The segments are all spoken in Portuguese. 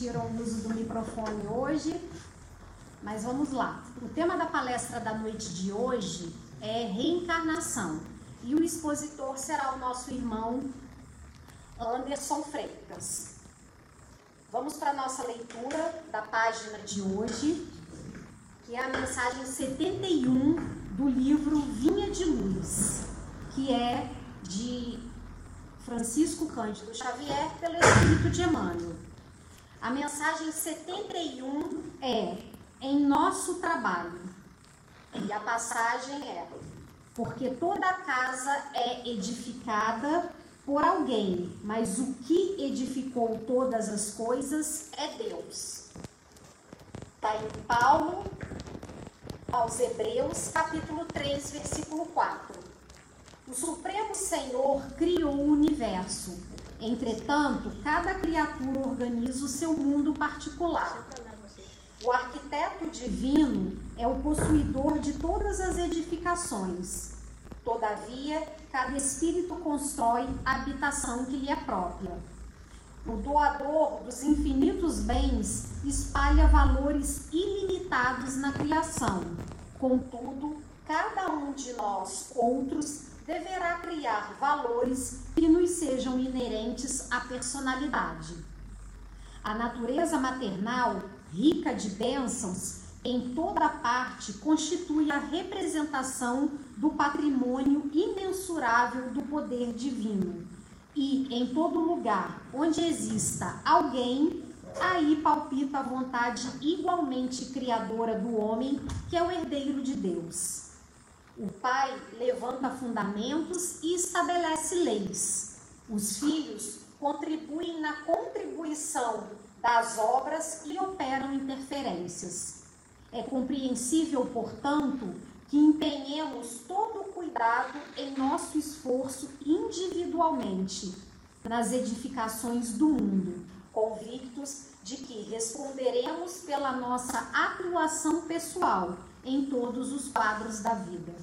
permitiram o uso do microfone hoje, mas vamos lá. O tema da palestra da noite de hoje é reencarnação e o expositor será o nosso irmão Anderson Freitas. Vamos para a nossa leitura da página de hoje, que é a mensagem 71 do livro Vinha de Luz, que é de Francisco Cândido Xavier pelo Espírito de Emmanuel. A mensagem 71 é em nosso trabalho. E a passagem é: porque toda casa é edificada por alguém, mas o que edificou todas as coisas é Deus. Está em Paulo aos Hebreus, capítulo 3, versículo 4. O Supremo Senhor criou o universo. Entretanto, cada criatura organiza o seu mundo particular. O arquiteto divino é o possuidor de todas as edificações. Todavia, cada espírito constrói a habitação que lhe é própria. O doador dos infinitos bens espalha valores ilimitados na criação. Contudo, cada um de nós outros deverá criar valores que nos sejam inerentes à personalidade. A natureza maternal rica de bênçãos, em toda parte constitui a representação do patrimônio imensurável do poder divino. E em todo lugar onde exista alguém, aí palpita a vontade igualmente criadora do homem, que é o herdeiro de Deus. O pai levanta fundamentos e estabelece leis. Os filhos contribuem na contribuição das obras e operam interferências. É compreensível, portanto, que empenhemos todo o cuidado em nosso esforço individualmente nas edificações do mundo, convictos de que responderemos pela nossa atuação pessoal em todos os quadros da vida.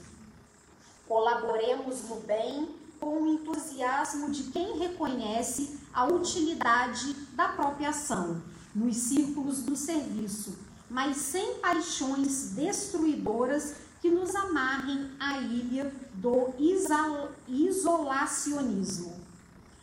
Colaboremos no bem com o entusiasmo de quem reconhece a utilidade da própria ação nos círculos do serviço, mas sem paixões destruidoras que nos amarrem à ilha do isolacionismo.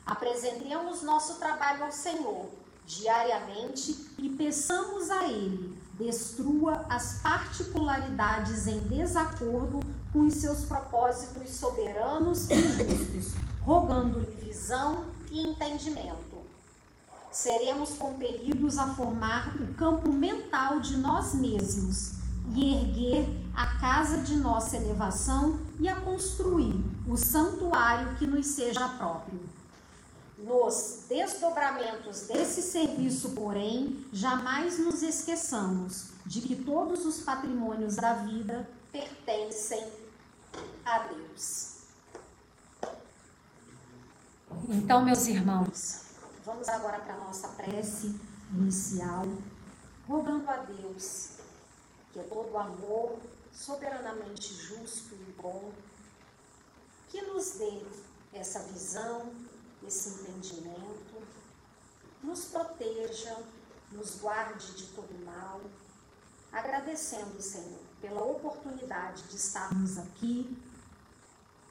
Apresentemos nosso trabalho ao Senhor diariamente e peçamos a Ele destrua as particularidades em desacordo com os seus propósitos soberanos e justos, rogando-lhe visão e entendimento. Seremos compelidos a formar o campo mental de nós mesmos e erguer a casa de nossa elevação e a construir o santuário que nos seja próprio. Nos desdobramentos desse serviço, porém, jamais nos esqueçamos de que todos os patrimônios da vida pertencem a Deus. Então, meus irmãos, vamos agora para a nossa prece inicial, rogando a Deus, que é todo amor, soberanamente justo e bom, que nos dê essa visão, esse entendimento, nos proteja, nos guarde de todo mal, agradecendo, Senhor, pela oportunidade de estarmos aqui,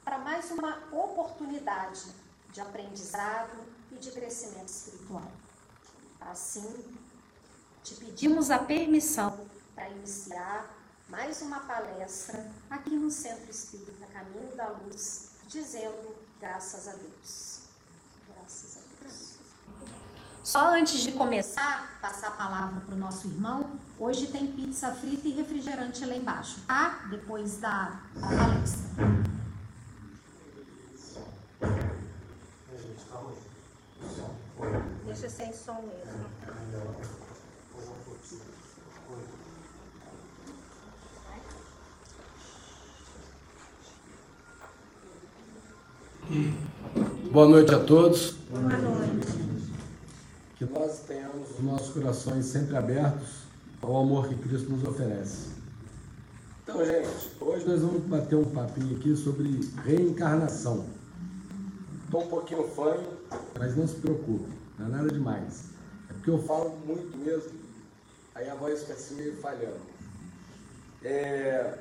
para mais uma oportunidade de aprendizado e de crescimento espiritual. Assim, te pedimos a permissão para iniciar mais uma palestra aqui no Centro Espírita Caminho da Luz, dizendo graças a Deus. Só antes de começar, passar a palavra para o nosso irmão, hoje tem pizza frita e refrigerante lá embaixo, tá? Depois da, da palestra. Deixa sem som mesmo. Boa noite a todos. Boa noite. Que nós tenhamos os nossos corações sempre abertos ao amor que Cristo nos oferece. Então, gente, hoje nós vamos bater um papinho aqui sobre reencarnação. Estou um pouquinho fanho, mas não se preocupe, não é nada demais. É porque eu falo muito mesmo, aí a voz fica assim meio falhando. É...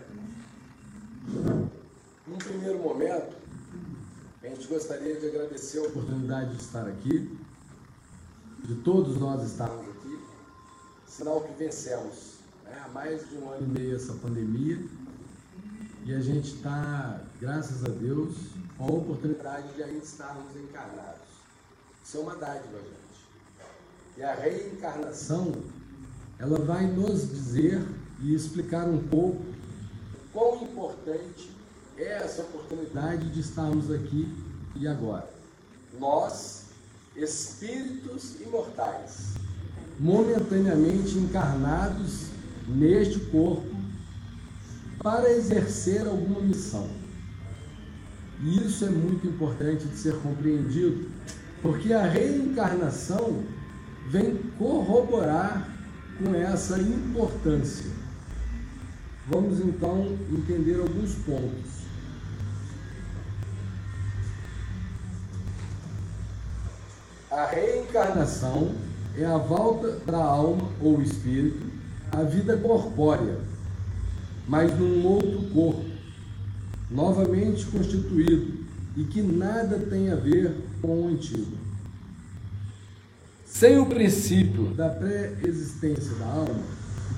Num primeiro momento, a gente gostaria de agradecer a oportunidade de estar aqui, de todos nós estarmos aqui, sinal que vencemos né? há mais de um ano e meio essa pandemia e a gente está, graças a Deus, com a oportunidade de ainda estarmos encarnados. Isso é uma dádiva, gente. E a reencarnação, ela vai nos dizer e explicar um pouco quão importante é essa oportunidade de estarmos aqui e agora. Nós, espíritos imortais, momentaneamente encarnados neste corpo para exercer alguma missão. E isso é muito importante de ser compreendido, porque a reencarnação vem corroborar com essa importância. Vamos então entender alguns pontos. A reencarnação é a volta da alma ou espírito à vida corpórea, mas num outro corpo, novamente constituído e que nada tem a ver com o antigo. Sem o princípio da pré-existência da alma,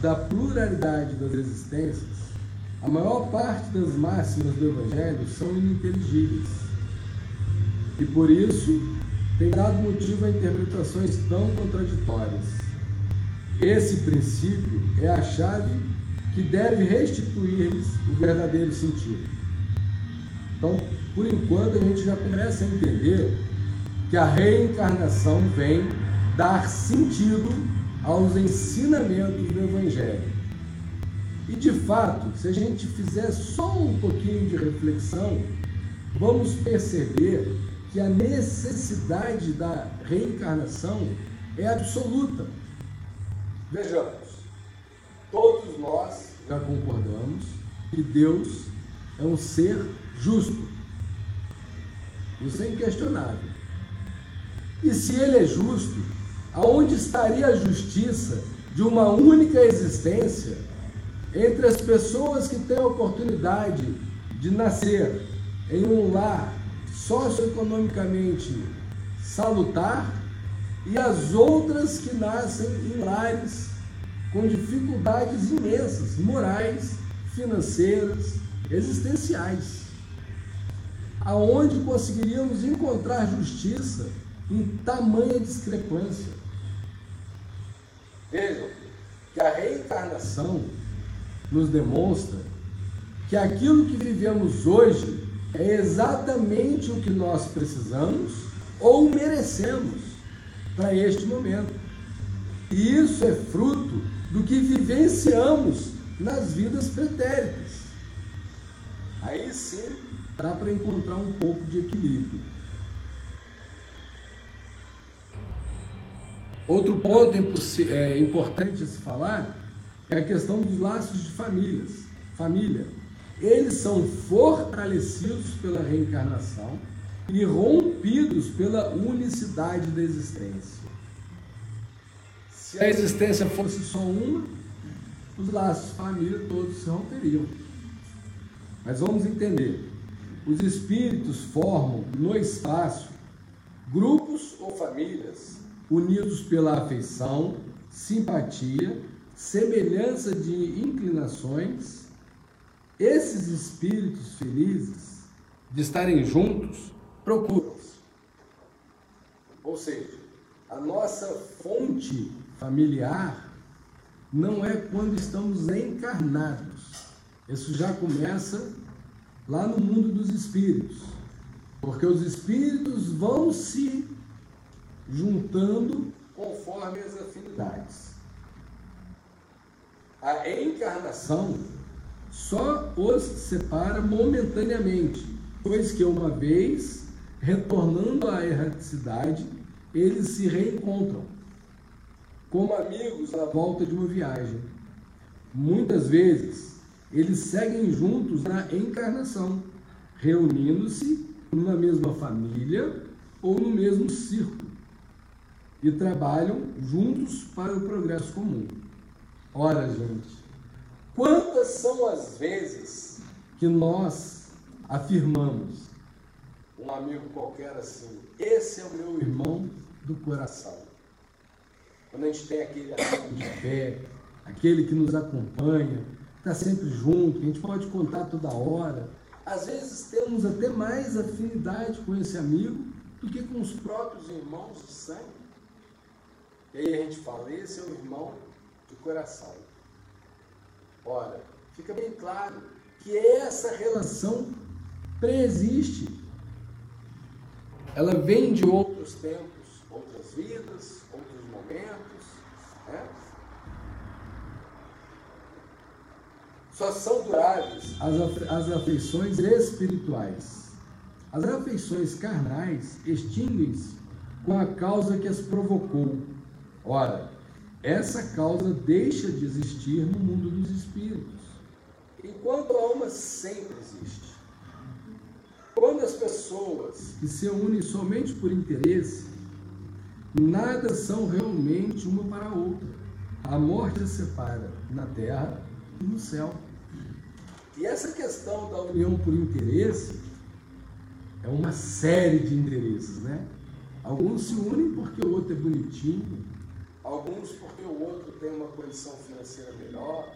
da pluralidade das existências, a maior parte das máximas do Evangelho são ininteligíveis. E por isso tem dado motivo a interpretações tão contraditórias. Esse princípio é a chave que deve restituir-lhes o verdadeiro sentido. Então, por enquanto, a gente já começa a entender que a reencarnação vem dar sentido aos ensinamentos do Evangelho. E de fato, se a gente fizer só um pouquinho de reflexão, vamos perceber que a necessidade da reencarnação é absoluta. Vejamos, todos nós já concordamos que Deus é um ser justo. Isso é inquestionável. E se ele é justo, aonde estaria a justiça de uma única existência entre as pessoas que têm a oportunidade de nascer em um lar socioeconomicamente salutar e as outras que nascem em lares com dificuldades imensas, morais, financeiras, existenciais. Aonde conseguiríamos encontrar justiça em tamanha discrepância? Vejam que a reencarnação nos demonstra que aquilo que vivemos hoje é exatamente o que nós precisamos ou merecemos para este momento. E isso é fruto do que vivenciamos nas vidas pretéritas. Aí sim dá para encontrar um pouco de equilíbrio. Outro ponto é importante a se falar é a questão dos laços de famílias, família. Eles são fortalecidos pela reencarnação e rompidos pela unicidade da existência. Se a existência fosse só uma, os laços de família todos se romperiam. Mas vamos entender: os espíritos formam no espaço grupos ou famílias unidos pela afeição, simpatia, semelhança de inclinações. Esses espíritos felizes de estarem juntos procuram-se. Ou seja, a nossa fonte familiar não é quando estamos encarnados. Isso já começa lá no mundo dos espíritos. Porque os espíritos vão se juntando conforme as afinidades. A encarnação só os separa momentaneamente, pois que uma vez retornando à erraticidade, eles se reencontram como amigos à volta de uma viagem. Muitas vezes, eles seguem juntos na encarnação, reunindo-se numa mesma família ou no mesmo círculo e trabalham juntos para o progresso comum. Ora, gente, quantas são as vezes que nós afirmamos, um amigo qualquer assim, esse é o meu irmão do coração. Quando a gente tem aquele amigo de fé, aquele que nos acompanha, está sempre junto, a gente pode contar toda hora. Às vezes temos até mais afinidade com esse amigo do que com os próprios irmãos de sangue. E aí a gente fala, esse é o irmão do coração. Ora, fica bem claro que essa relação preexiste. Ela vem de outros tempos, outras vidas, outros momentos. Né? Só são duráveis as, as afeições espirituais. As afeições carnais extinguem-se com a causa que as provocou Ora, essa causa deixa de existir no mundo dos espíritos, enquanto a alma sempre existe. Quando as pessoas que se unem somente por interesse, nada são realmente uma para a outra. A morte as separa na terra e no céu. E essa questão da união por interesse é uma série de interesses, né? Alguns se unem porque o outro é bonitinho, alguns porque o outro tem uma condição financeira melhor,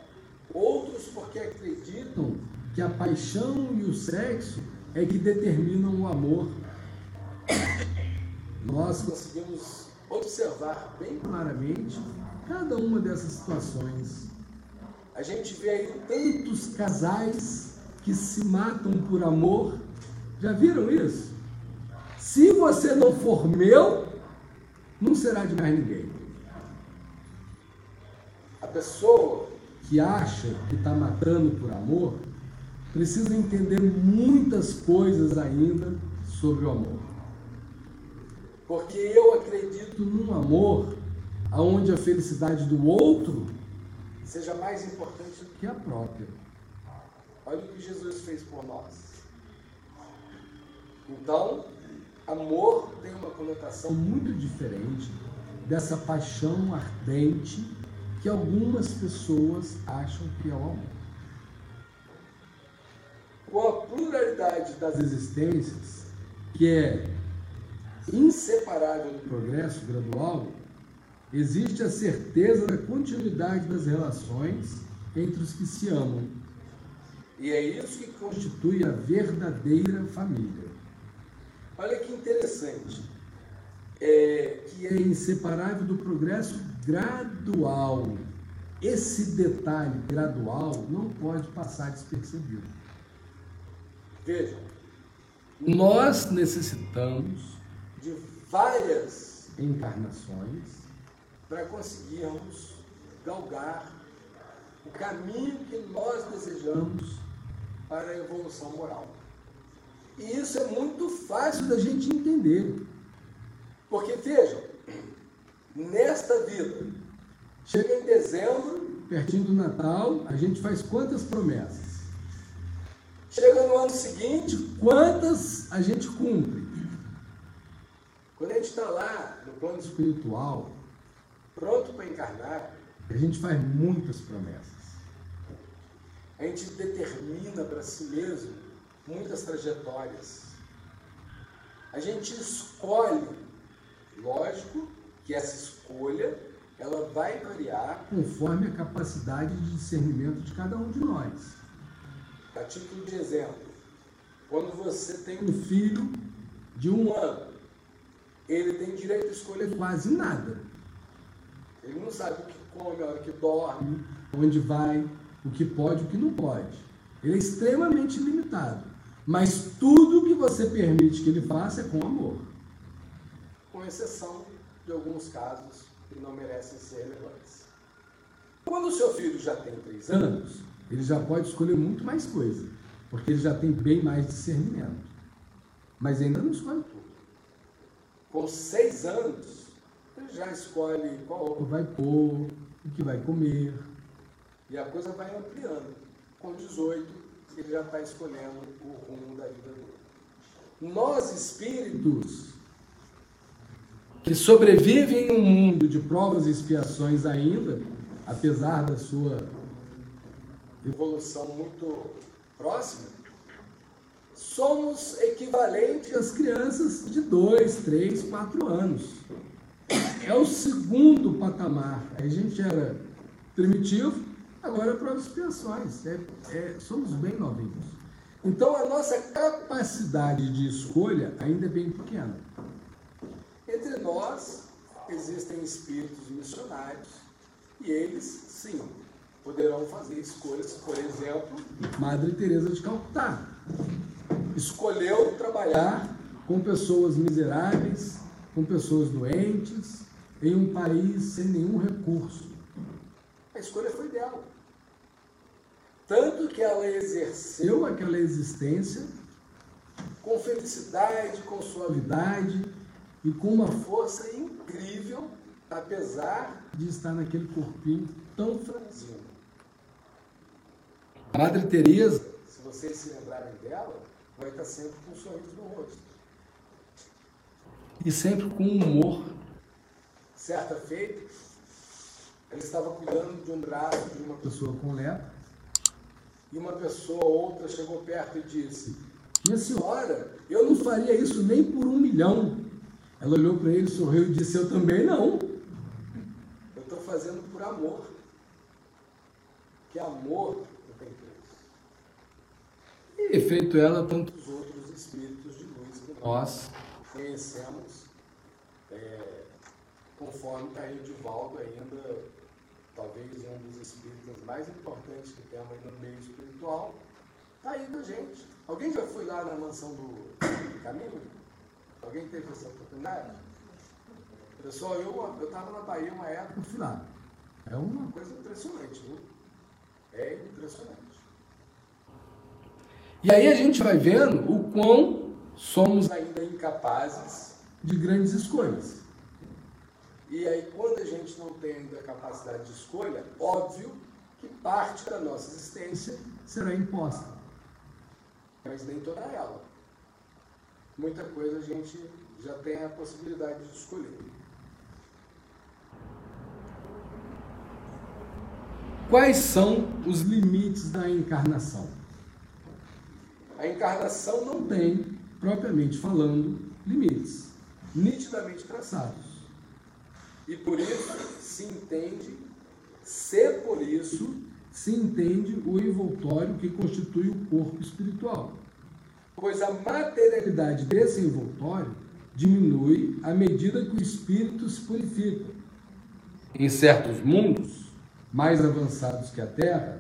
outros porque acreditam que a paixão e o sexo é que determinam o amor. Nós conseguimos observar bem claramente cada uma dessas situações. A gente vê aí tantos casais que se matam por amor. Já viram isso? Se você não for meu, não será de mais ninguém pessoa que acha que está matando por amor precisa entender muitas coisas ainda sobre o amor. Porque eu acredito num amor onde a felicidade do outro seja mais importante do que a própria. Olha o que Jesus fez por nós. Então, amor tem uma conotação muito diferente dessa paixão ardente que algumas pessoas acham que é o amor. Com a pluralidade das existências, que é inseparável do progresso gradual, existe a certeza da continuidade das relações entre os que se amam. E é isso que constitui a verdadeira família. Olha que interessante é, que é inseparável do progresso gradual. Esse detalhe gradual não pode passar despercebido. Vejam, nós necessitamos de várias encarnações para conseguirmos galgar o caminho que nós desejamos para a evolução moral. E isso é muito fácil da gente entender. Porque vejam, nesta vida, chega em dezembro, pertinho do Natal, a gente faz quantas promessas? Chega no ano seguinte, quantas a gente cumpre? Quando a gente está lá no plano espiritual, pronto para encarnar, a gente faz muitas promessas. A gente determina para si mesmo muitas trajetórias. A gente escolhe Lógico que essa escolha ela vai variar conforme a capacidade de discernimento de cada um de nós. A título de exemplo, quando você tem um filho de um ano, ele tem direito a escolher quase nada. Ele não sabe o que come, a hora que dorme, onde vai, o que pode, o que não pode. Ele é extremamente limitado. Mas tudo que você permite que ele faça é com amor com exceção de alguns casos que não merecem ser relevantes. Quando o seu filho já tem três anos, ele já pode escolher muito mais coisa, porque ele já tem bem mais discernimento. Mas ainda não escolhe tudo. Com seis anos, ele já escolhe qual roupa vai pôr, o que vai comer, e a coisa vai ampliando. com 18, ele já está escolhendo o rumo da vida dele. Nós, espíritos, que sobrevivem em um mundo de provas e expiações ainda, apesar da sua evolução muito próxima, somos equivalentes às crianças de 2, 3, 4 anos. É o segundo patamar. A gente era primitivo, agora é provas expiações. É, é, somos bem novinhos. Então a nossa capacidade de escolha ainda é bem pequena. Entre nós existem espíritos missionários e eles, sim, poderão fazer escolhas, por exemplo, Madre Teresa de Calcutá escolheu trabalhar com pessoas miseráveis, com pessoas doentes, em um país sem nenhum recurso. A escolha foi dela. Tanto que ela exerceu aquela existência com felicidade, com suavidade e com uma força incrível, apesar de estar naquele corpinho tão franzino. Madre Teresa, se vocês se lembrarem dela, vai estar sempre com um sorriso no rosto. E sempre com humor. Certa feita, ela estava cuidando de um braço de uma pessoa com lepra, e uma pessoa ou outra chegou perto e disse: Minha senhora, eu não faria isso nem por um milhão. Ela olhou para ele, sorriu e disse: Eu também não. Eu estou fazendo por amor. Que amor não tem preço. E feito ela, tantos outros espíritos de luz que nós conhecemos, é, conforme está aí o Divaldo ainda, talvez um dos espíritos mais importantes que temos aí no meio espiritual, está aí da gente. Alguém já foi lá na mansão do caminho? Alguém teve essa oportunidade? Pessoal, eu estava na Bahia uma época, lá. É uma coisa impressionante, viu? É impressionante. E aí a gente vai vendo o quão somos ainda incapazes de grandes escolhas. E aí, quando a gente não tem ainda capacidade de escolha, óbvio que parte da nossa existência será imposta. Mas nem toda ela. Muita coisa a gente já tem a possibilidade de escolher. Quais são os limites da encarnação? A encarnação não tem, propriamente falando, limites, nitidamente traçados. E por isso se entende, se por isso se entende o envoltório que constitui o corpo espiritual. Pois a materialidade desse envoltório diminui à medida que o espírito se purifica. Em certos mundos, mais avançados que a Terra,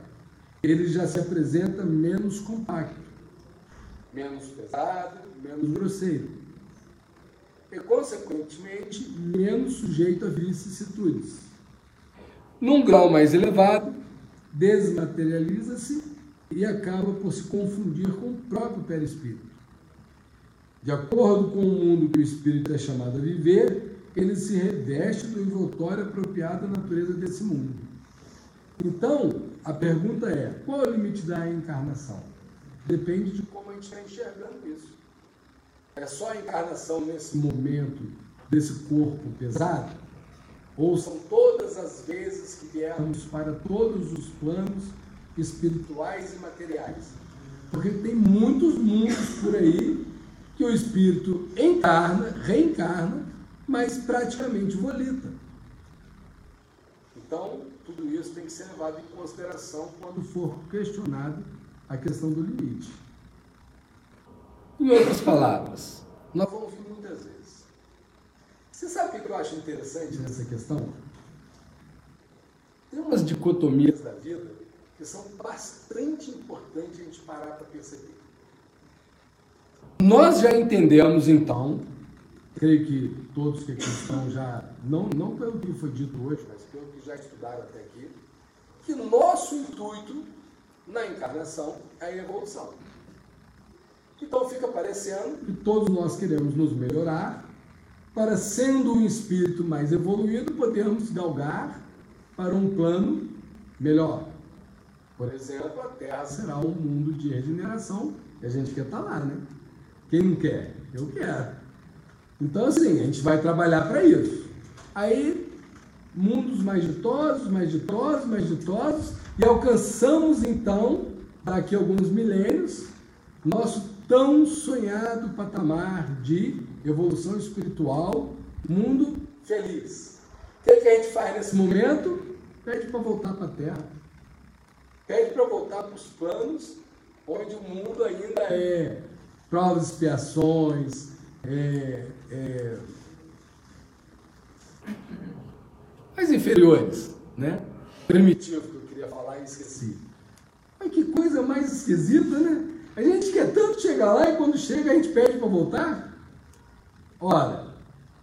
ele já se apresenta menos compacto, menos pesado, menos grosseiro. E, consequentemente, menos sujeito a vicissitudes. Num grau mais elevado, desmaterializa-se e acaba por se confundir com o próprio perispírito. De acordo com o mundo que o espírito é chamado a viver, ele se reveste do envoltório apropriado à natureza desse mundo. Então, a pergunta é: qual é o limite da encarnação? Depende de como a gente está enxergando isso. É só a encarnação nesse momento desse corpo pesado? Ou são todas as vezes que viemos para todos os planos espirituais e materiais? Porque tem muitos mundos por aí que o espírito encarna, reencarna, mas praticamente volita. Então, tudo isso tem que ser levado em consideração quando for questionado a questão do limite. Em outras palavras, nós vamos ouvir muitas vezes. Você sabe o que eu acho interessante nessa questão? Tem umas dicotomias da vida que são bastante importantes a gente parar para perceber. Nós já entendemos então, creio que todos que aqui estão já, não, não pelo que foi dito hoje, mas pelo que já estudaram até aqui, que nosso intuito na encarnação é a evolução. Então fica parecendo que todos nós queremos nos melhorar para, sendo um espírito mais evoluído, podermos galgar para um plano melhor. Por exemplo, a Terra será um mundo de regeneração e a gente quer estar lá, né? Quem não quer? Eu quero. Então, assim, a gente vai trabalhar para isso. Aí, mundos mais ditosos, mais ditosos, mais ditosos, e alcançamos, então, daqui a alguns milênios, nosso tão sonhado patamar de evolução espiritual, mundo feliz. O que, que a gente faz nesse momento? Pede para voltar para a Terra. Pede para voltar para os planos onde o mundo ainda é provas, expiações, é, é, mais inferiores, né? Primitivo que eu queria falar e esqueci. Mas que coisa mais esquisita, né? A gente quer tanto chegar lá e quando chega a gente pede para voltar. Ora,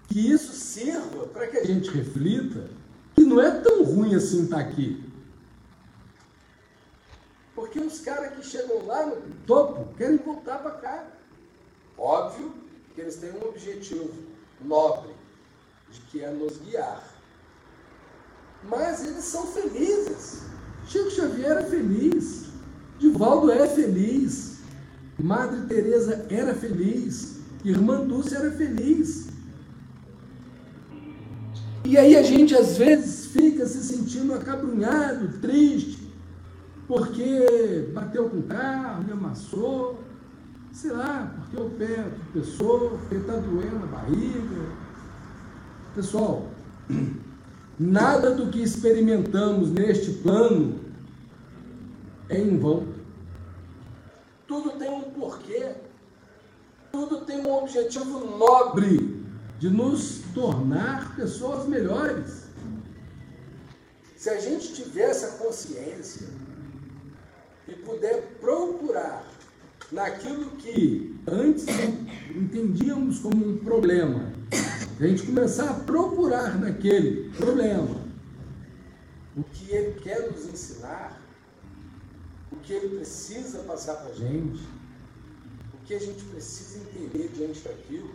que isso sirva para que a gente reflita que não é tão ruim assim estar tá aqui. Porque os caras que chegam lá no topo querem voltar para cá. Óbvio que eles têm um objetivo nobre, de que é nos guiar. Mas eles são felizes. Chico Xavier é feliz. Divaldo é feliz. Madre Teresa era feliz. Irmã Dulce era feliz. E aí a gente às vezes fica se sentindo acabrunhado, triste, porque bateu com o carro, me amassou, sei lá, porque o pé tropeçou, porque está doendo a barriga. Pessoal, nada do que experimentamos neste plano é em vão. Tudo tem um porquê, tudo tem um objetivo nobre de nos tornar pessoas melhores. Se a gente tiver essa consciência e puder procurar naquilo que antes entendíamos como um problema, a gente começar a procurar naquele problema. O que ele quer nos ensinar, o que ele precisa passar para a gente, o que a gente precisa entender diante daquilo,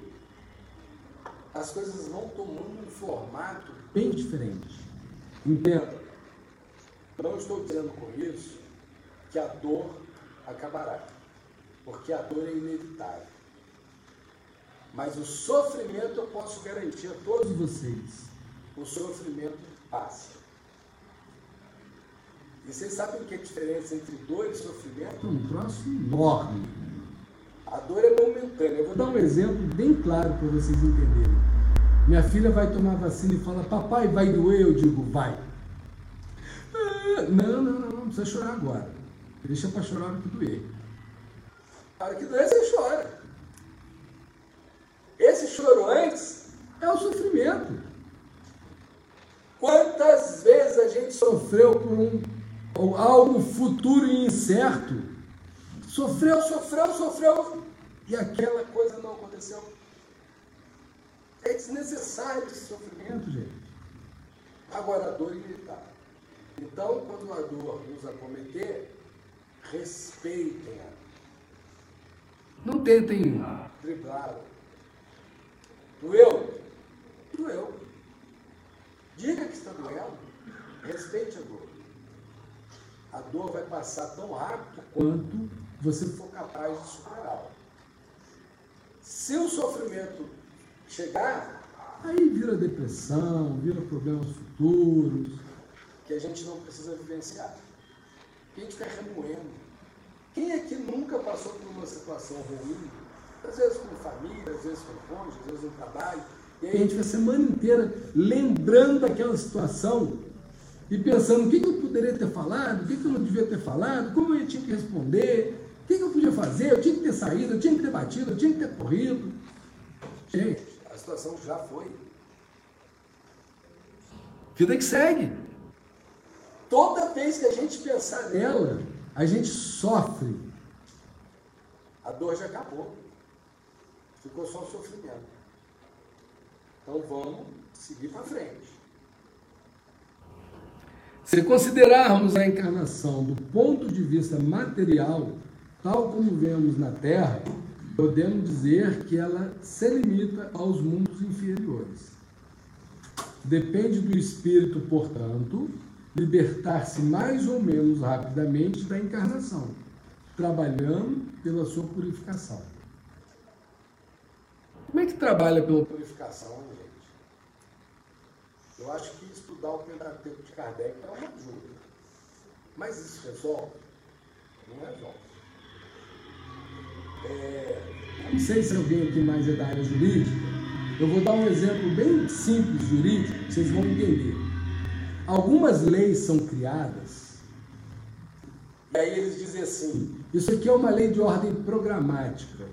as coisas vão tomando um formato bem diferente. Entenda, não estou dizendo com isso que a dor acabará, porque a dor é inevitável. Mas o sofrimento eu posso garantir a todos vocês. O sofrimento passa. E vocês sabem o que é a diferença entre dor e sofrimento? Um troço enorme. A dor é momentânea. Eu vou dar um exemplo bem claro para vocês entenderem. Minha filha vai tomar vacina e fala, papai, vai doer? Eu digo, vai. Ah, não, não, não, não precisa chorar agora. Deixa para chorar hora que doer. A hora que doer, você chora. Esse choro antes é o sofrimento. Quantas vezes a gente sofreu por um ou algo futuro e incerto. Sofreu, sofreu, sofreu e aquela coisa não aconteceu. É desnecessário esse sofrimento, gente. Agora, a dor é inevitável. Então, quando a dor nos acometer, respeitem-a. Não tentem driblar. Doeu? Doeu. Diga que está doendo. Respeite a dor a dor vai passar tão rápido quanto você for capaz de superá-la. Se o sofrimento chegar, aí vira depressão, vira problemas futuros, que a gente não precisa vivenciar. Que a gente fica remoendo. Quem aqui nunca passou por uma situação ruim? Às vezes com família, às vezes com cônjuge, às vezes no trabalho. E aí a gente fica a semana inteira lembrando daquela situação e pensando o que, que eu poderia ter falado, o que, que eu não devia ter falado, como eu tinha que responder, o que, que eu podia fazer, eu tinha que ter saído, eu tinha que ter batido, eu tinha que ter corrido. Gente, a situação já foi. Vida que segue. Toda vez que a gente pensar nela, a gente sofre. A dor já acabou. Ficou só o sofrimento. Então vamos seguir para frente. Se considerarmos a encarnação do ponto de vista material, tal como vemos na Terra, podemos dizer que ela se limita aos mundos inferiores. Depende do espírito, portanto, libertar-se mais ou menos rapidamente da encarnação, trabalhando pela sua purificação. Como é que trabalha pela purificação, gente? Eu acho que estudar o Pentateuco de Kardec é uma ajuda. Mas isso resolve? Não resolve. É, não sei se alguém aqui mais é da área jurídica. Eu vou dar um exemplo bem simples jurídico, vocês vão entender. Algumas leis são criadas, e aí eles dizem assim: isso aqui é uma lei de ordem programática.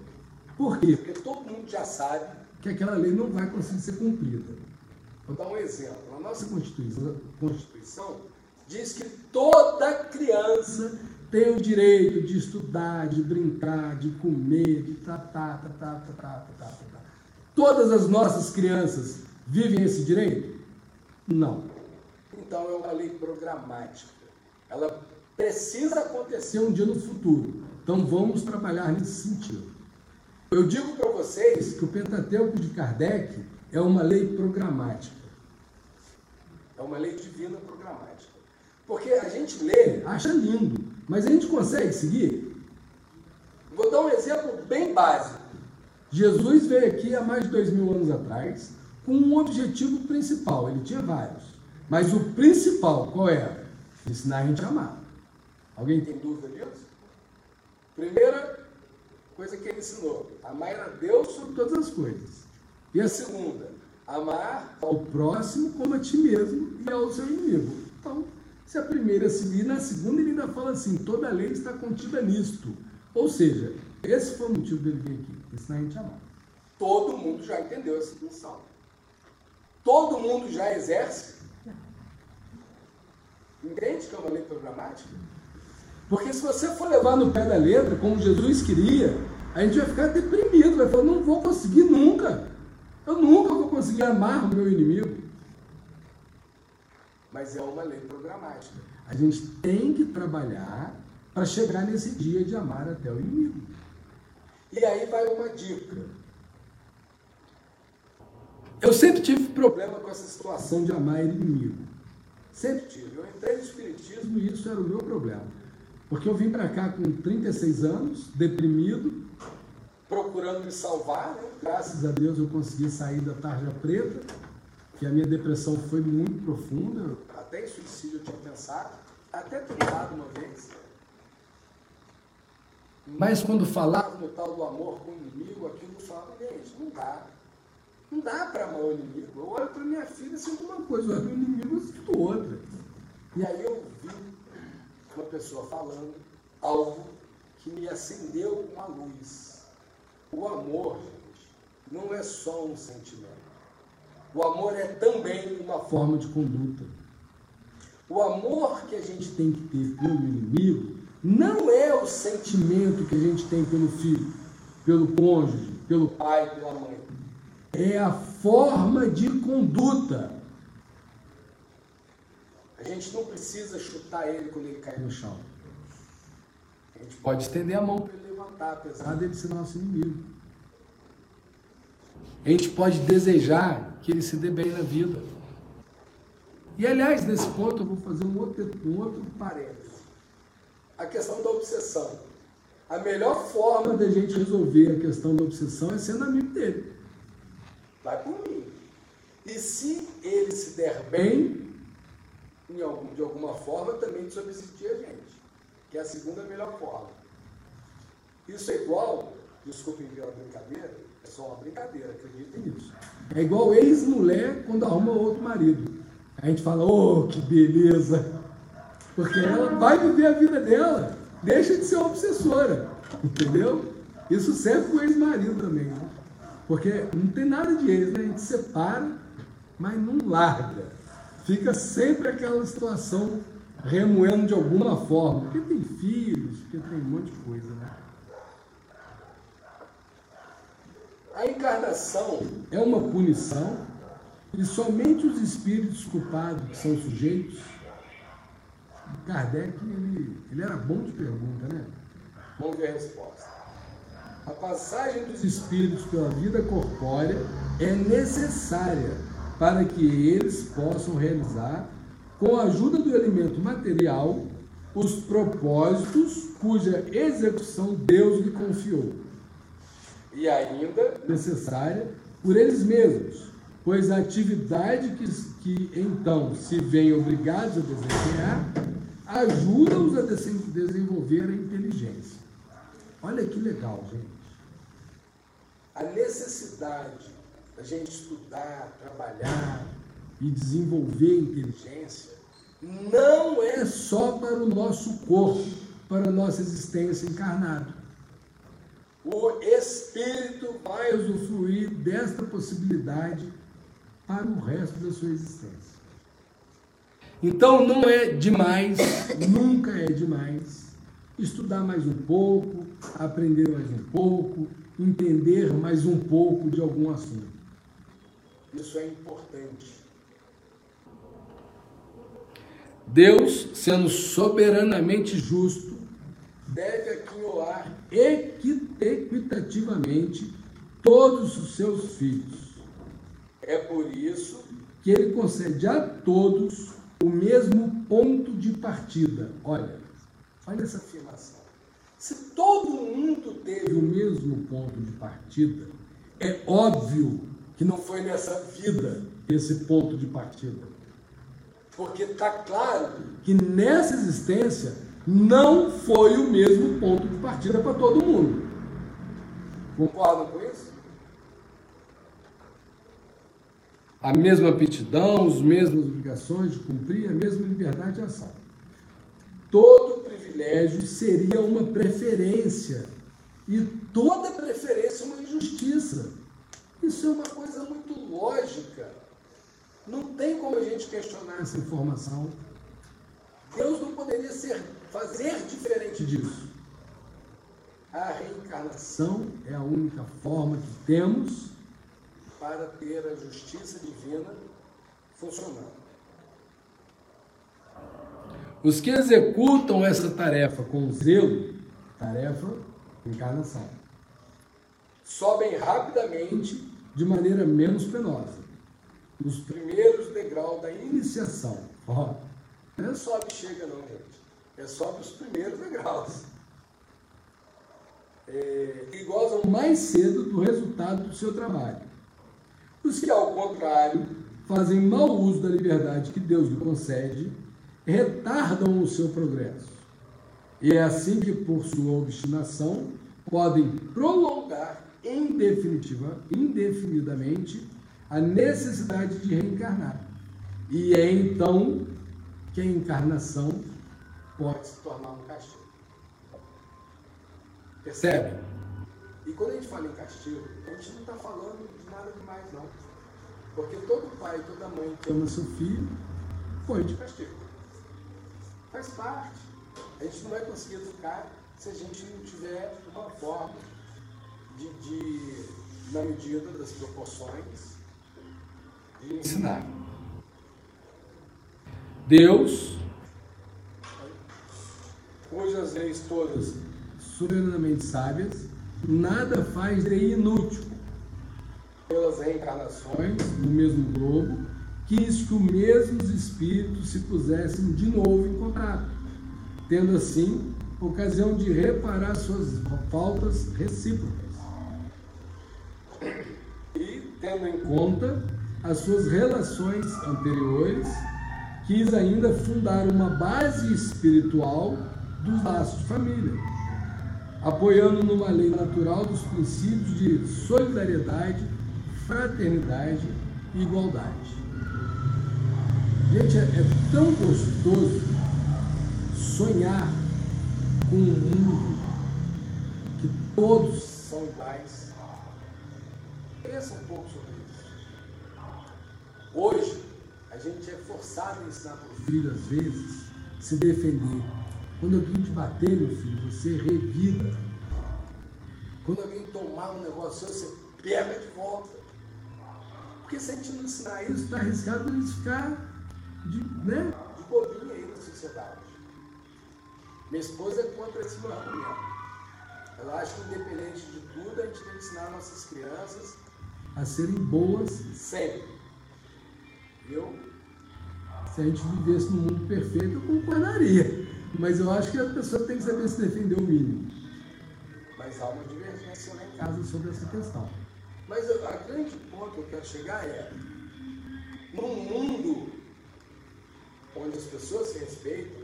Por quê? Porque todo mundo já sabe que aquela lei não vai conseguir ser cumprida. Vou dar um exemplo. A nossa Constituição, Constituição diz que toda criança tem o direito de estudar, de brincar, de comer, de tratar, tratar, tratar, tratar, tratar. Todas as nossas crianças vivem esse direito? Não. Então é uma lei programática. Ela precisa acontecer um dia no futuro. Então vamos trabalhar nesse sentido. Eu digo para vocês que o Pentateuco de Kardec é uma lei programática. É uma lei divina programática. Porque a gente lê, acha lindo, mas a gente consegue seguir? Vou dar um exemplo bem básico. Jesus veio aqui há mais de dois mil anos atrás com um objetivo principal. Ele tinha vários. Mas o principal, qual era? Ensinar a gente a amar. Alguém tem dúvida disso? Primeira coisa que ele ensinou: amar a Deus sobre todas as coisas. E a segunda, amar ao próximo como a ti mesmo e ao seu inimigo. Então, se a primeira seguir, na segunda ele ainda fala assim: toda a lei está contida nisto. Ou seja, esse foi o motivo dele vir aqui, ensinar a gente a amar. Todo mundo já entendeu essa função. Todo mundo já exerce. Entende que é uma lei programática? Porque se você for levar no pé da letra, como Jesus queria, a gente vai ficar deprimido, vai falar, não vou conseguir nunca. Eu nunca vou conseguir amar o meu inimigo. Mas é uma lei programática. A gente tem que trabalhar para chegar nesse dia de amar até o inimigo. E aí vai uma dica. Eu sempre tive problema com essa situação de amar inimigo. Sempre tive. Eu entrei no Espiritismo e isso era o meu problema. Porque eu vim para cá com 36 anos, deprimido, procurando me salvar. Né? Graças a Deus eu consegui sair da tarja preta, que a minha depressão foi muito profunda. Até em suicídio eu tinha pensado, até tentado uma vez. Mas quando falava no tal do amor com o inimigo, aquilo falava, gente, não dá. Não dá para amar o inimigo. Eu olho para minha filha e sinto uma coisa, eu olho para o inimigo e sinto outra. E aí eu vi uma pessoa falando algo que me acendeu com a luz. O amor, gente, não é só um sentimento. O amor é também uma forma de conduta. O amor que a gente tem que ter pelo inimigo não é o sentimento que a gente tem pelo filho, pelo cônjuge, pelo pai, pela mãe. É a forma de conduta. A gente não precisa chutar ele quando ele cai no chão. A gente pode estender a mão para ele levantar, apesar dele ser nosso inimigo. A gente pode desejar que ele se dê bem na vida. E aliás, nesse ponto eu vou fazer um outro, um outro parênteses. A questão da obsessão. A melhor forma da gente resolver a questão da obsessão é sendo amigo dele. Vai por mim. E se ele se der bem, algum, de alguma forma, também subsistir a gente. Que é a segunda melhor forma. Isso é igual, desculpem pela brincadeira, é só uma brincadeira, acreditem nisso. É igual ex-mulher quando arruma outro marido. A gente fala, oh, que beleza! Porque ela vai viver a vida dela, deixa de ser obsessora, entendeu? Isso serve para o ex-marido também, né? Porque não tem nada de ex, né? A gente separa, mas não larga. Fica sempre aquela situação remoendo de alguma forma, porque tem filhos, porque tem um monte de coisa, né? A encarnação é uma punição e somente os espíritos culpados que são sujeitos. Kardec, ele, ele era bom de pergunta, né? Vamos ver a resposta. A passagem dos espíritos pela vida corpórea é necessária para que eles possam realizar com a ajuda do elemento material, os propósitos cuja execução Deus lhe confiou, e ainda necessária por eles mesmos, pois a atividade que, que então se veem obrigados a desempenhar ajuda-os a desenvolver a inteligência. Olha que legal, gente. A necessidade da gente estudar, trabalhar e desenvolver inteligência não é só para o nosso corpo, para a nossa existência encarnada. O Espírito vai usufruir desta possibilidade para o resto da sua existência. Então não é demais, nunca é demais, estudar mais um pouco, aprender mais um pouco, entender mais um pouco de algum assunto. Isso é importante. Deus, sendo soberanamente justo, deve aquinhoar equitativamente todos os seus filhos. É por isso que ele concede a todos o mesmo ponto de partida. Olha, olha essa afirmação. Se todo mundo teve o mesmo ponto de partida, é óbvio que não foi nessa vida esse ponto de partida. Porque está claro que nessa existência não foi o mesmo ponto de partida para todo mundo. Concordam com isso? A mesma aptidão, as mesmas obrigações de cumprir, a mesma liberdade de ação. Todo privilégio seria uma preferência. E toda preferência é uma injustiça. Isso é uma coisa muito lógica. Não tem como a gente questionar essa informação. Deus não poderia ser, fazer diferente disso. A reencarnação é a única forma que temos para ter a justiça divina funcionando. Os que executam essa tarefa com zelo, tarefa encarnação, sobem rapidamente de maneira menos penosa. Os primeiros degraus da iniciação. Ó, não é sobe e chega não, gente. É sobe os primeiros degraus. É, e gozam mais cedo do resultado do seu trabalho. Os que, ao contrário, fazem mau uso da liberdade que Deus lhe concede, retardam o seu progresso. E é assim que, por sua obstinação, podem prolongar indefinitiva, indefinidamente a necessidade de reencarnar. E é então que a encarnação pode se tornar um castigo. Percebe? E quando a gente fala em castigo, a gente não está falando de nada demais, não. Porque todo pai, toda mãe que ama seu filho, põe de castigo. Faz parte. A gente não vai conseguir educar se a gente não tiver uma forma de, de na medida das proporções, de ensinar. Deus, cujas leis todas soberanamente sábias, nada faz de inútil. Pelas reencarnações no mesmo globo, quis que os mesmos espíritos se pusessem de novo em contato, tendo assim ocasião de reparar suas faltas recíprocas. E, tendo em conta as suas relações anteriores, quis ainda fundar uma base espiritual dos laços de família, apoiando numa lei natural dos princípios de solidariedade, fraternidade e igualdade. Gente, é, é tão gostoso sonhar com um mundo que todos são iguais. Pensa um pouco sobre isso. Hoje, a gente é forçado a ensinar para o filho, às vezes, se defender. Quando alguém te bater, meu filho, você revida. Quando alguém tomar um negócio você pega de volta. Porque se a gente não ensinar isso, está arriscado a ficar de, né, de bobinha aí na sociedade. Minha esposa é contra esse meu argumento. Ela acha que, independente de tudo, a gente tem que ensinar nossas crianças a serem boas sempre. Eu Se a gente vivesse num mundo perfeito, eu concordaria. Mas eu acho que a pessoa tem que saber se defender o mínimo. Mas há uma divergência lá em casa sobre essa questão. Mas a grande ponto que eu quero chegar é, num mundo onde as pessoas se respeitam,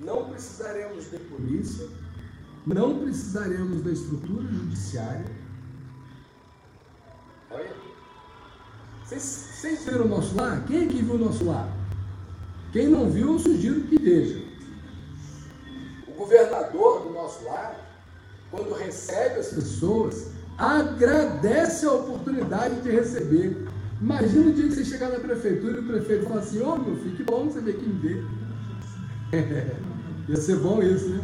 não precisaremos de polícia, não precisaremos da estrutura judiciária. Olha, vocês, vocês viram o nosso lar? Quem aqui viu o nosso lar? Quem não viu, eu sugiro que veja. O governador do nosso lar, quando recebe as pessoas, agradece a oportunidade de receber. Imagina o dia que você chegar na prefeitura e o prefeito falar assim, ô oh, meu filho, que bom você ver aqui me ver. Ia ser bom isso, né?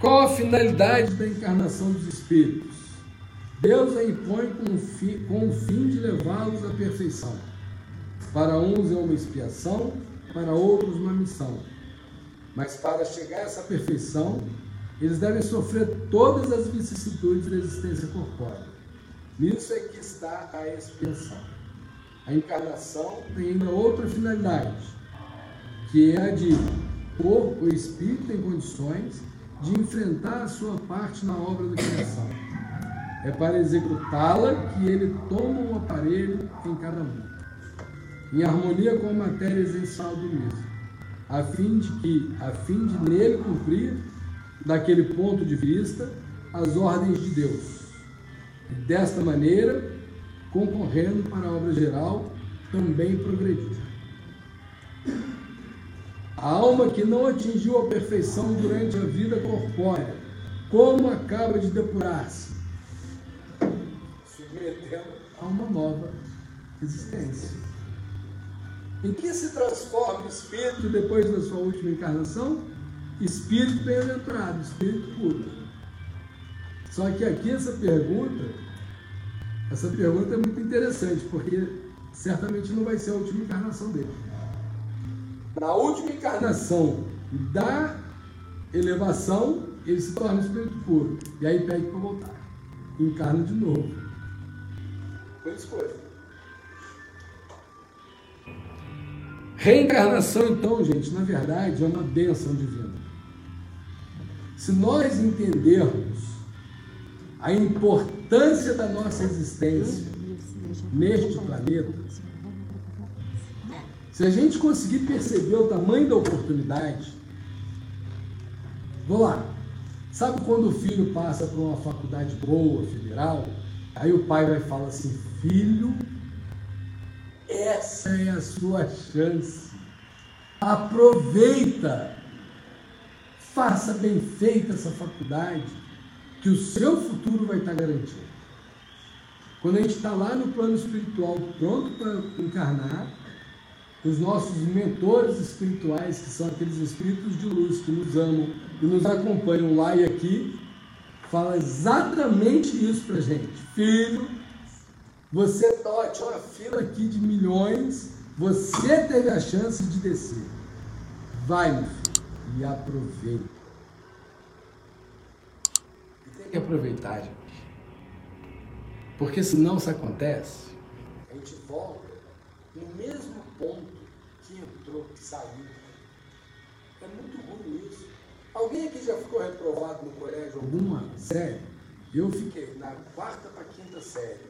Qual a finalidade da encarnação dos espíritos? Deus a impõe com o fim, com o fim de levá-los à perfeição. Para uns é uma expiação, para outros uma missão. Mas para chegar a essa perfeição, eles devem sofrer todas as vicissitudes da existência corpórea. Nisso é que está a expiação. A encarnação tem ainda outra finalidade, que é a de pôr o espírito em condições de enfrentar a sua parte na obra da criação. É para executá-la que ele toma um aparelho em cada um, em harmonia com a matéria essencial do mesmo, a fim de que, a fim de nele cumprir, daquele ponto de vista, as ordens de Deus. Desta maneira, concorrendo para a obra geral, também progredir. A alma que não atingiu a perfeição durante a vida corpórea, como acaba de depurar-se? Submetendo a uma nova existência. Em que se transforma o espírito depois da sua última encarnação? Espírito bem-aventurado, espírito puro. Só que aqui essa pergunta, essa pergunta é muito interessante, porque certamente não vai ser a última encarnação dele na última encarnação da elevação, ele se torna espírito puro. E aí pede para voltar. Encarna de novo. Três coisas. Reencarnação, então, gente, na verdade, é uma bênção divina. Se nós entendermos a importância da nossa existência neste planeta, se a gente conseguir perceber o tamanho da oportunidade, vamos lá. Sabe quando o filho passa para uma faculdade boa, federal? Aí o pai vai falar assim: filho, essa é a sua chance. Aproveita. Faça bem feita essa faculdade, que o seu futuro vai estar garantido. Quando a gente está lá no plano espiritual, pronto para encarnar, os nossos mentores espirituais, que são aqueles espíritos de luz que nos amam e nos acompanham lá e aqui, fala exatamente isso para gente. Filho, você está, tinha uma fila aqui de milhões, você teve a chance de descer. Vai, meu filho, e aproveita. E tem que aproveitar, gente. Porque senão isso acontece, a gente volta no mesmo ponto que entrou, que saiu. É muito ruim isso. Alguém aqui já ficou reprovado no colégio alguma série? Eu fiquei na quarta para quinta série.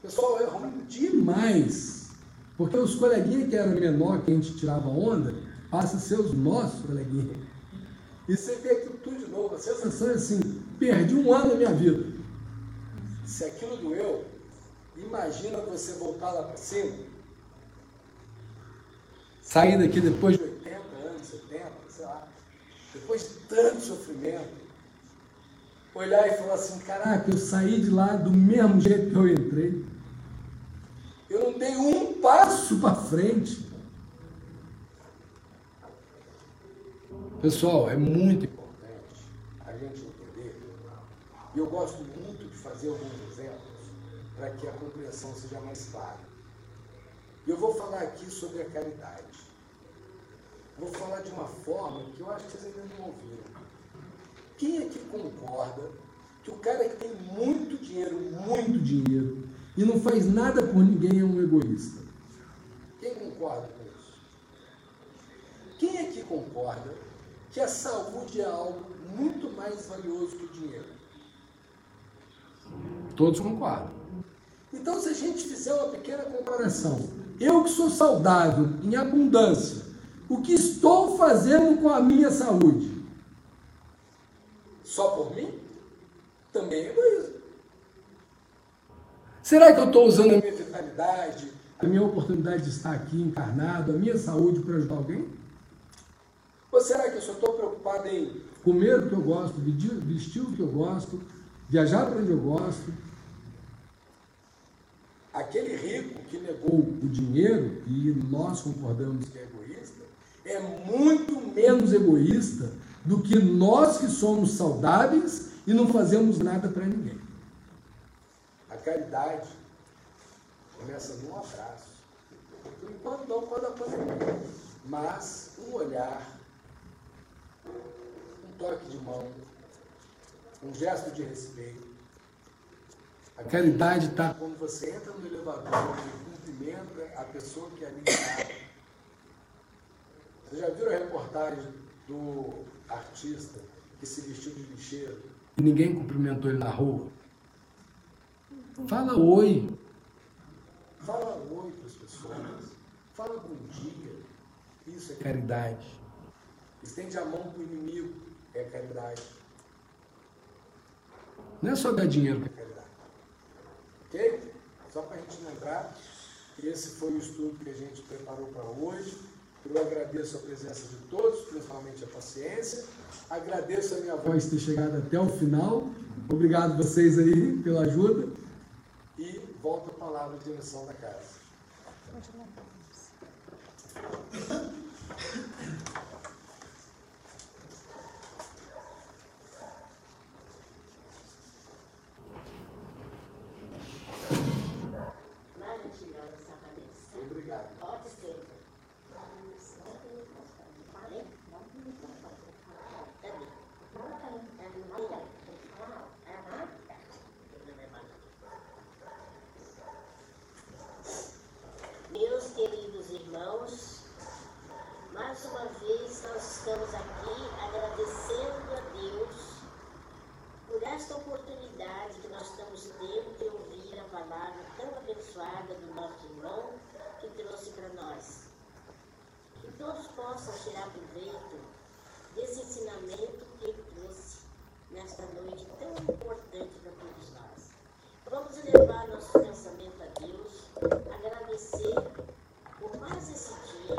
Pessoal é ruim demais. Porque os coleguinhas que eram menor, que a gente tirava onda, passam a ser os nossos coleguinhas. E você vê aquilo tudo de novo. A sensação é assim, perdi um ano da minha vida. Se aquilo doeu, imagina você voltar lá para cima sair daqui depois de 80 anos, 70, sei lá, depois de tanto sofrimento, olhar e falar assim, caraca, eu saí de lá do mesmo jeito que eu entrei. Eu não dei um passo para frente. Pessoal, é muito importante a gente entender. E eu gosto muito de fazer alguns exemplos para que a compreensão seja mais clara. Eu vou falar aqui sobre a caridade. Vou falar de uma forma que eu acho que vocês ainda não ouviram. Quem aqui concorda que o cara que tem muito dinheiro, muito dinheiro, e não faz nada por ninguém é um egoísta. Quem concorda com isso? Quem aqui concorda que a saúde é algo muito mais valioso que o dinheiro? Todos concordam. Então, se a gente fizer uma pequena comparação, eu que sou saudável, em abundância, o que estou fazendo com a minha saúde? Só por mim? Também é egoísmo. Será que eu estou usando a minha vitalidade, a minha oportunidade de estar aqui encarnado, a minha saúde para ajudar alguém? Ou será que eu só estou preocupado em comer o que eu gosto, vestir o que eu gosto, viajar para onde eu gosto? Aquele rico que negou o dinheiro, e nós concordamos que é egoísta, é muito menos egoísta do que nós que somos saudáveis e não fazemos nada para ninguém. A caridade começa num abraço. Enquanto não pandemia. Mas um olhar, um toque de mão, um gesto de respeito. A caridade está quando você entra no elevador e cumprimenta a pessoa que ali está. Vocês já viram a reportagem do artista que se vestiu de lixeiro e ninguém cumprimentou ele na rua? Fala oi. Fala oi para as pessoas. Fala bom dia. Isso é caridade. Estende a mão para o inimigo. É caridade. Não é só dar dinheiro é caridade. Ok? Só para a gente lembrar que esse foi o estudo que a gente preparou para hoje. Eu agradeço a presença de todos, principalmente a paciência. Agradeço a minha voz ter chegado até o final. Obrigado vocês aí pela ajuda e volto a palavra de direção da casa. Obrigado. Pode ser. Meus queridos irmãos, mais uma vez nós estamos aqui agradecendo a Deus por esta oportunidade que nós estamos tendo de ouvir a palavra tão abençoada do nosso irmão que trouxe para nós. Que todos possam tirar proveito desse ensinamento que ele trouxe nesta noite tão importante para todos nós. Vamos elevar nosso pensamento a Deus, agradecer por mais esse dia,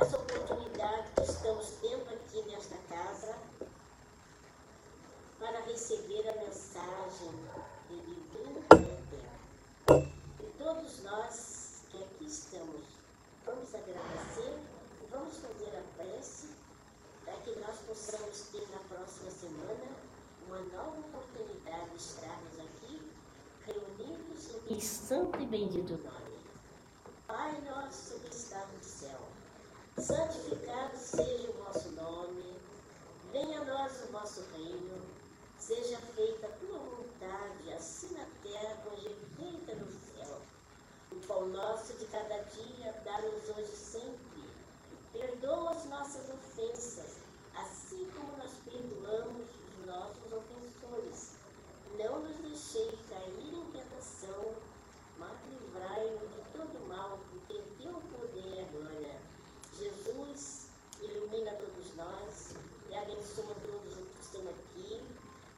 essa oportunidade que estamos tendo aqui nesta casa para receber a mensagem de divino eterno. E todos nós que aqui estamos, vamos agradecer e vamos fazer a prece para que nós possamos ter na próxima semana uma nova oportunidade de estarmos aqui reunidos em santo e bendito nome. Pai nosso que está no céu, santificado seja o vosso nome, venha a nós o vosso reino, seja feita a tua vontade, assim na terra como é feita no céu. O pão nosso de cada dia dá-nos hoje sempre. Perdoa as nossas ofensas,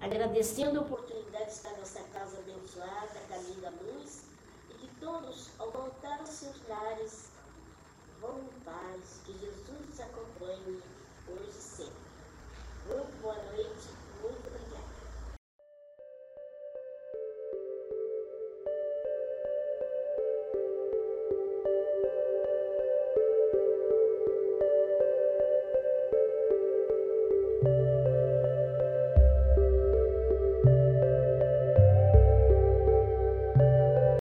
agradecendo a oportunidade de estar nessa casa abençoada, caminho da luz, e que todos, ao voltar aos seus lares, vão em paz, que Jesus os acompanhe hoje e sempre. Muito boa noite.